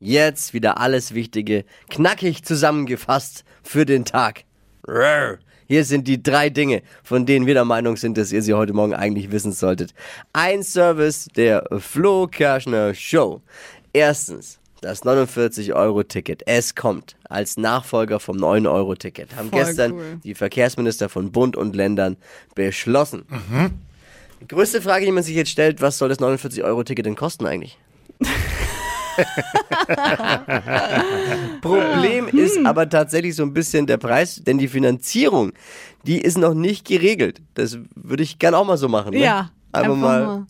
Jetzt wieder alles Wichtige, knackig zusammengefasst für den Tag. Hier sind die drei Dinge, von denen wir der Meinung sind, dass ihr sie heute Morgen eigentlich wissen solltet. Ein Service der Flo Kerschner Show. Erstens, das 49-Euro-Ticket. Es kommt als Nachfolger vom 9-Euro-Ticket. Haben Voll gestern cool. die Verkehrsminister von Bund und Ländern beschlossen. Die größte Frage, die man sich jetzt stellt, was soll das 49-Euro-Ticket denn kosten eigentlich? Problem ist aber tatsächlich so ein bisschen der Preis, denn die Finanzierung, die ist noch nicht geregelt. Das würde ich gern auch mal so machen. Ne? Ja, einfach, mal.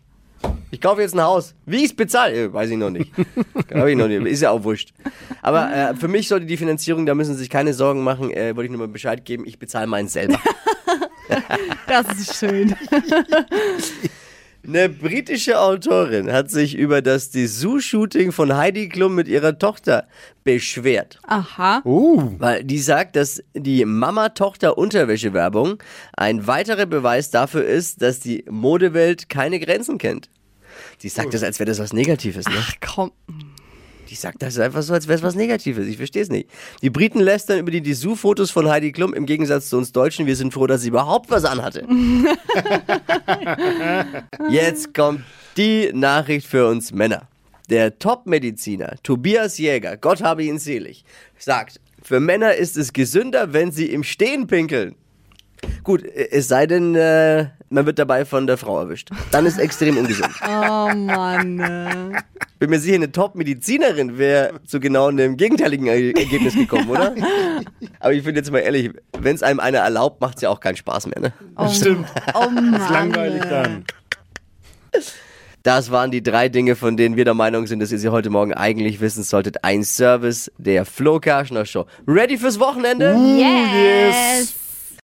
Ich kaufe jetzt ein Haus. Wie ich es bezahle, äh, weiß ich noch nicht. Glaube ich noch nicht. Ist ja auch wurscht. Aber äh, für mich sollte die Finanzierung, da müssen Sie sich keine Sorgen machen, äh, wollte ich nur mal Bescheid geben, ich bezahle meinen selber. Das ist schön. Eine britische Autorin hat sich über das Dessous-Shooting von Heidi Klum mit ihrer Tochter beschwert. Aha. Uh, Weil die sagt, dass die Mama-Tochter-Unterwäsche-Werbung ein weiterer Beweis dafür ist, dass die Modewelt keine Grenzen kennt. Die sagt das, als wäre das was Negatives, ne? Ach komm. Die sagt das einfach so, als wäre es was Negatives. Ich verstehe es nicht. Die Briten lästern über die Dessous-Fotos von Heidi Klum im Gegensatz zu uns Deutschen. Wir sind froh, dass sie überhaupt was anhatte. Jetzt kommt die Nachricht für uns Männer. Der Top-Mediziner Tobias Jäger, Gott habe ihn selig, sagt, für Männer ist es gesünder, wenn sie im Stehen pinkeln. Gut, es sei denn, äh, man wird dabei von der Frau erwischt. Dann ist extrem ungesund. Oh Mann. Bin mir sicher, eine Top-Medizinerin wäre zu genau einem gegenteiligen Er- Ergebnis gekommen, oder? Aber ich finde jetzt mal ehrlich, wenn es einem einer erlaubt, macht es ja auch keinen Spaß mehr, ne? Oh, stimmt. Oh Mann. ist langweilig dann. Das waren die drei Dinge, von denen wir der Meinung sind, dass ihr sie heute Morgen eigentlich wissen solltet. Ein Service der Flo Kerschner Show. Ready fürs Wochenende? Yes.